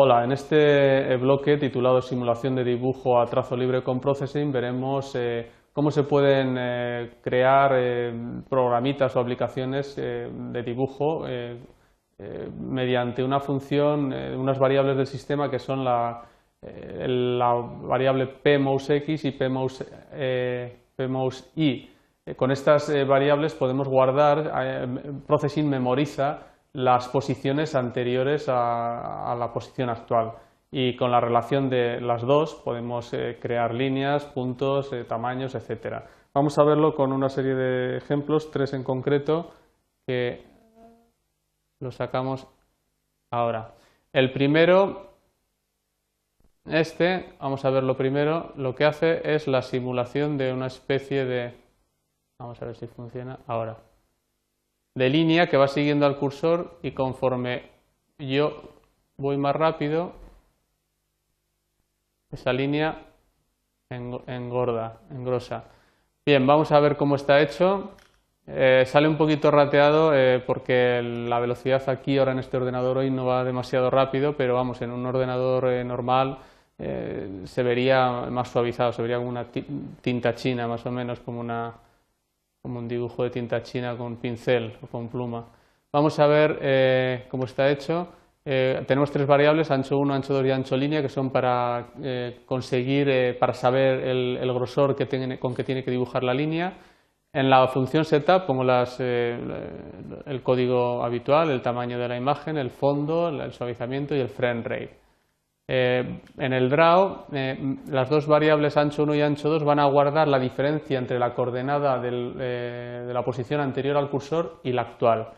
Hola, en este bloque titulado Simulación de dibujo a trazo libre con Processing veremos eh, cómo se pueden eh, crear eh, programitas o aplicaciones de dibujo mediante una función, unas variables del sistema que son la, la variable pmousex y pmouseI. Con estas variables podemos guardar, Processing memoriza las posiciones anteriores a, la posición actual y con la relación de las dos podemos eh, crear líneas, puntos, eh, tamaños, etc. Vamos a verlo con una serie de ejemplos, tres en concreto, que lo sacamos ahora. El primero, este, vamos a verlo primero, lo que hace es la simulación de una especie de... Vamos a ver si funciona ahora de línea que va siguiendo al cursor y conforme yo voy más rápido, esa línea engorda, engrosa. Bien, vamos a ver cómo está hecho. Eh, sale un poquito rateado eh, porque la velocidad aquí ahora en este ordenador hoy no va demasiado rápido, pero vamos, en un ordenador eh, normal se vería más suavizado, se vería como una tinta china más o menos, como una, como un dibujo de tinta china con pincel o con pluma. Vamos a ver eh, cómo está hecho. Eh, tenemos tres variables, ancho 1, ancho 2 y ancho línea, que son para eh, conseguir, para saber el, grosor con que tiene que dibujar la línea. En la función setup pongo las, el código habitual, el tamaño de la imagen, el fondo, el suavizamiento y el frame rate. Eh, en el draw, eh, las dos variables ancho 1 y ancho 2 van a guardar la diferencia entre la coordenada eh, de la posición anterior al cursor y la actual.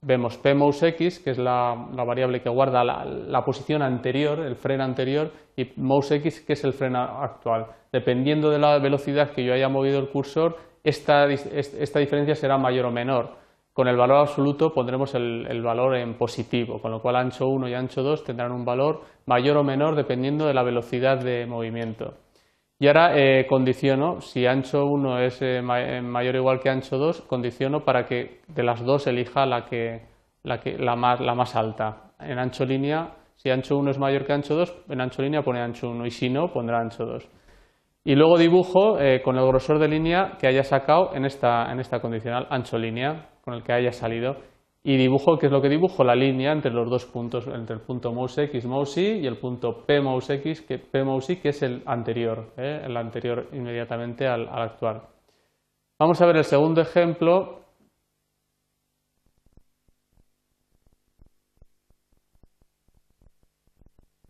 Vemos pmousex, que es la, variable que guarda la, posición anterior, el freno anterior, y mousex, que es el freno actual. Dependiendo de la velocidad que yo haya movido el cursor, esta diferencia será mayor o menor. Con el valor absoluto pondremos el, valor en positivo, con lo cual ancho 1 y ancho 2 tendrán un valor mayor o menor dependiendo de la velocidad de movimiento. Y ahora eh, condiciono, si ancho 1 es eh, eh, mayor o igual que ancho 2, condiciono para que de las dos elija la, que, la, la, más, la más alta. En ancho línea, si ancho 1 es mayor que ancho 2, en ancho línea pone ancho 1 y si no, pondrá ancho 2. Y luego dibujo con el grosor de línea que haya sacado en esta, en esta condicional ancho línea con el que haya salido y dibujo, ¿qué es lo que dibujo? La línea entre los dos puntos, entre el punto mousex, mousei y el punto p mousex, que, p que es el anterior, ¿eh? el anterior inmediatamente al actual. Vamos a ver el segundo ejemplo.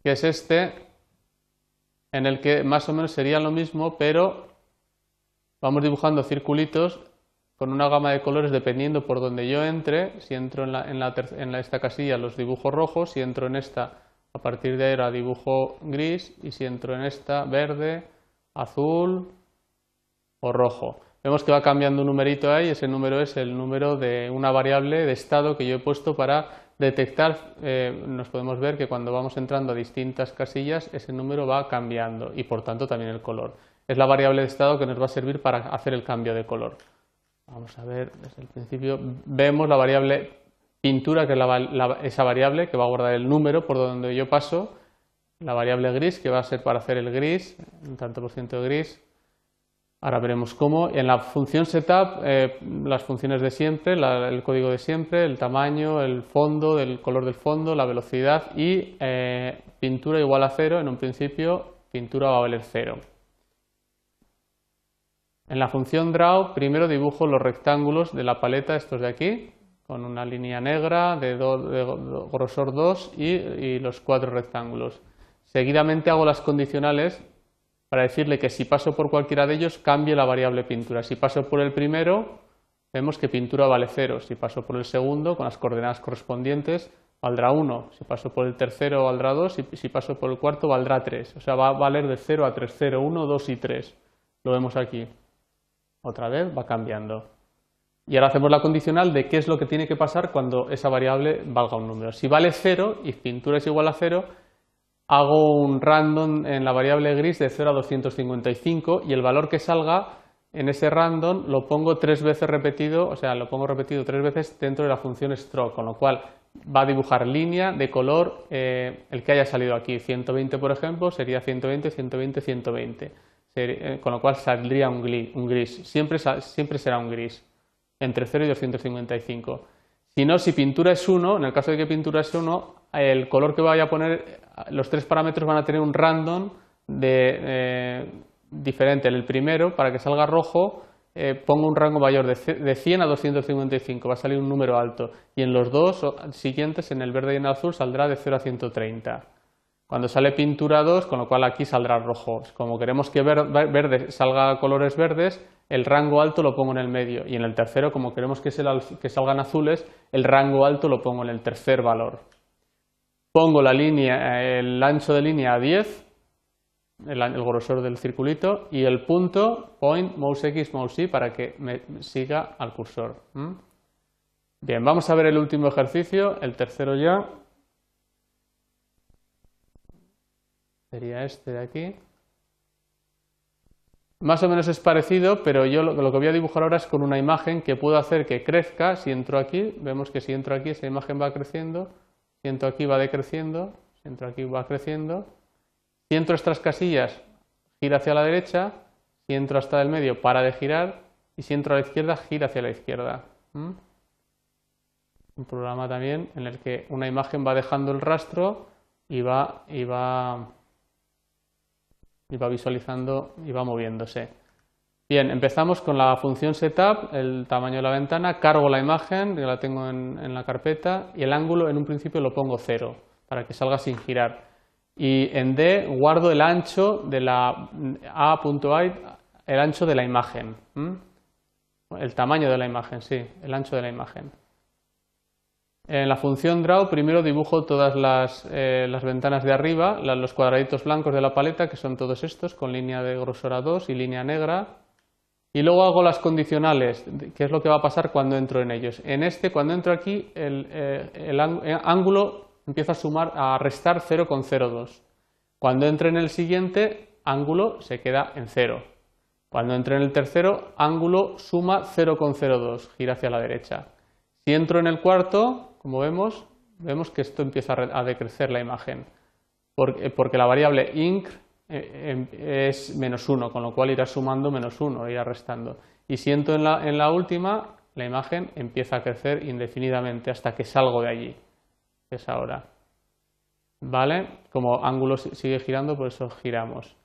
que es este, en el que más o menos sería lo mismo, pero vamos dibujando circulitos con una gama de colores dependiendo por donde yo entre. Si entro en, la, en, esta casilla los dibujos rojos, si entro en esta a partir de ahora dibujo gris y si entro en esta verde, azul o rojo. Vemos que va cambiando un numerito ahí, ese número es el número de una variable de estado que yo he puesto para detectar, eh, nos podemos ver que cuando vamos entrando a distintas casillas ese número va cambiando y por tanto también el color. Es la variable de estado que nos va a servir para hacer el cambio de color. Vamos a ver desde el principio. Vemos la variable pintura, que es esa variable que va a guardar el número por donde yo paso. La variable gris, que va a ser para hacer el gris, un tanto por ciento de gris. Ahora veremos cómo. En la función setup, eh, las funciones de siempre, el código de siempre, el tamaño, el fondo, el color del fondo, la velocidad y eh, pintura igual a cero. En un principio, pintura va a valer cero. En la función draw primero dibujo los rectángulos de la paleta, estos de aquí, con una línea negra de, grosor 2 y, los cuatro rectángulos. Seguidamente hago las condicionales para decirle que si paso por cualquiera de ellos cambie la variable pintura. Si paso por el primero, vemos que pintura vale 0. Si paso por el segundo, con las coordenadas correspondientes, valdrá 1. Si paso por el tercero, valdrá 2. Y si paso por el cuarto, valdrá 3. O sea, va a valer de 0 a 3. 0, 1, 2 y 3. Lo vemos aquí otra vez va cambiando. Y ahora hacemos la condicional de qué es lo que tiene que pasar cuando esa variable valga un número. Si vale 0 y pintura es igual a 0, hago un random en la variable gris de 0 a 255 y el valor que salga en ese random lo pongo tres veces repetido, o sea, lo pongo repetido tres veces dentro de la función stroke, con lo cual va a dibujar línea de color eh, el que haya salido aquí. 120, por ejemplo, sería 120, 120, 120. con lo cual saldría un gris. Siempre, siempre será un gris, entre 0 y 255. Si no, si pintura es 1, en el caso de que pintura es 1, el color que vaya a poner, los tres parámetros van a tener un random de, eh, diferente. En el primero, para que salga rojo, eh, pongo un rango mayor de 100 a 255, va a salir un número alto. Y en los dos siguientes, en el verde y en el azul, saldrá de 0 a 130. Cuando sale pintura 2, con lo cual aquí saldrá rojo. Como queremos que verde salga colores verdes, el rango alto lo pongo en el medio. Y en el tercero, como queremos que, salgan azules, el rango alto lo pongo en el tercer valor. Pongo la línea, el ancho de línea a 10 el, grosor del circulito y el punto point mouse x mouse y para que me siga al cursor. Bien, vamos a ver el último ejercicio, el tercero ya. Sería este de aquí. Más o menos es parecido, pero yo lo, que voy a dibujar ahora es con una imagen que puedo hacer que crezca. Si entro aquí, vemos que si entro aquí esa imagen va creciendo, si entro aquí va decreciendo, si entro aquí va creciendo, si entro estas casillas, gira hacia la derecha. Si entro hasta el medio, para de girar. Y si entro a la izquierda, gira hacia la izquierda. Un programa también en el que una imagen va dejando el rastro y va, y va, y va visualizando y va moviéndose. Bien, empezamos con la función setup, el tamaño de la ventana, cargo la imagen, que la tengo en, en la carpeta, y el ángulo en un principio lo pongo cero, para que salga sin girar y en D guardo el ancho de la A.I, el ancho de la imagen. El tamaño de la imagen, sí, el ancho de la imagen. En la función draw primero dibujo todas las, eh, ventanas de arriba, los cuadraditos blancos de la paleta, que son todos estos, con línea de grosor a 2 y línea negra. Y luego hago las condicionales, que es lo que va a pasar cuando entro en ellos. En este, cuando entro aquí, el, eh, el ángulo empiezo a sumar, a restar 0,02. Cuando entre en el siguiente, ángulo se queda en 0. Cuando entre en el tercero, ángulo suma 0,02, gira hacia la derecha. Si entro en el cuarto, como vemos, vemos que esto empieza a decrecer la imagen, porque, la variable inc eh, em, es menos 1, con lo cual irá sumando menos 1, irá restando. Y si entro en la, en la última, la imagen empieza a crecer indefinidamente hasta que salgo de allí es ahora. ¿Vale? Como ángulo sigue girando, por eso giramos.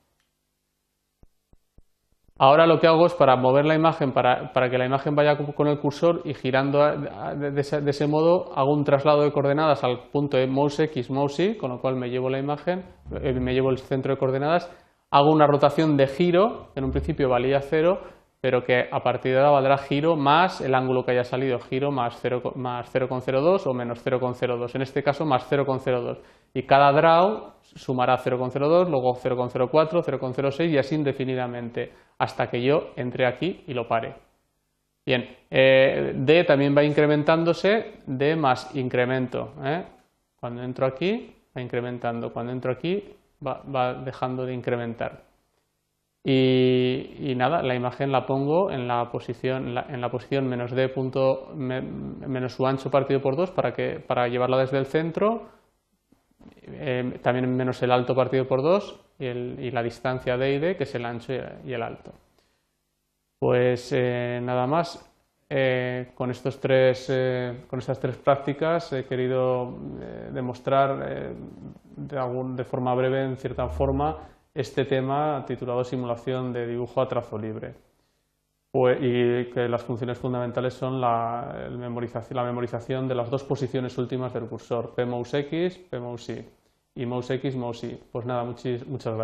Ahora lo que hago es para mover la imagen, para, que la imagen vaya con el cursor y girando de ese, modo, hago un traslado de coordenadas al punto de mouse X, mouse Y, con lo cual me llevo la imagen, eh, me llevo el centro de coordenadas, hago una rotación de giro, en un principio valía cero, pero que a partir de ahora valdrá giro más el ángulo que haya salido, giro más 0,02 o menos 0,02, en este caso más 0,02. Y cada draw sumará 0,02, luego 0,04, 0,06 y así indefinidamente, hasta que yo entre aquí y lo pare. Bien, eh, D también va incrementándose, D más incremento. ¿eh? Cuando entro aquí, va incrementando, cuando entro aquí, va dejando de incrementar. Y, nada, la imagen la pongo en la posición, en la posición menos d punto menos su ancho partido por 2 para, que, para llevarla desde el centro, eh, también menos el alto partido por 2 y, la distancia d y d, que es el ancho y el alto. Pues eh, nada más, eh, con, estos tres, con estas tres prácticas he querido demostrar de, algún, de forma breve, en cierta forma, este tema titulado Simulación de dibujo a trazo libre. Pues, y que las funciones fundamentales son la, memorización, la memorización de las dos posiciones últimas del cursor, P mouse X, P mouse Y, mouse X, mouse. Pues nada, muchas gracias.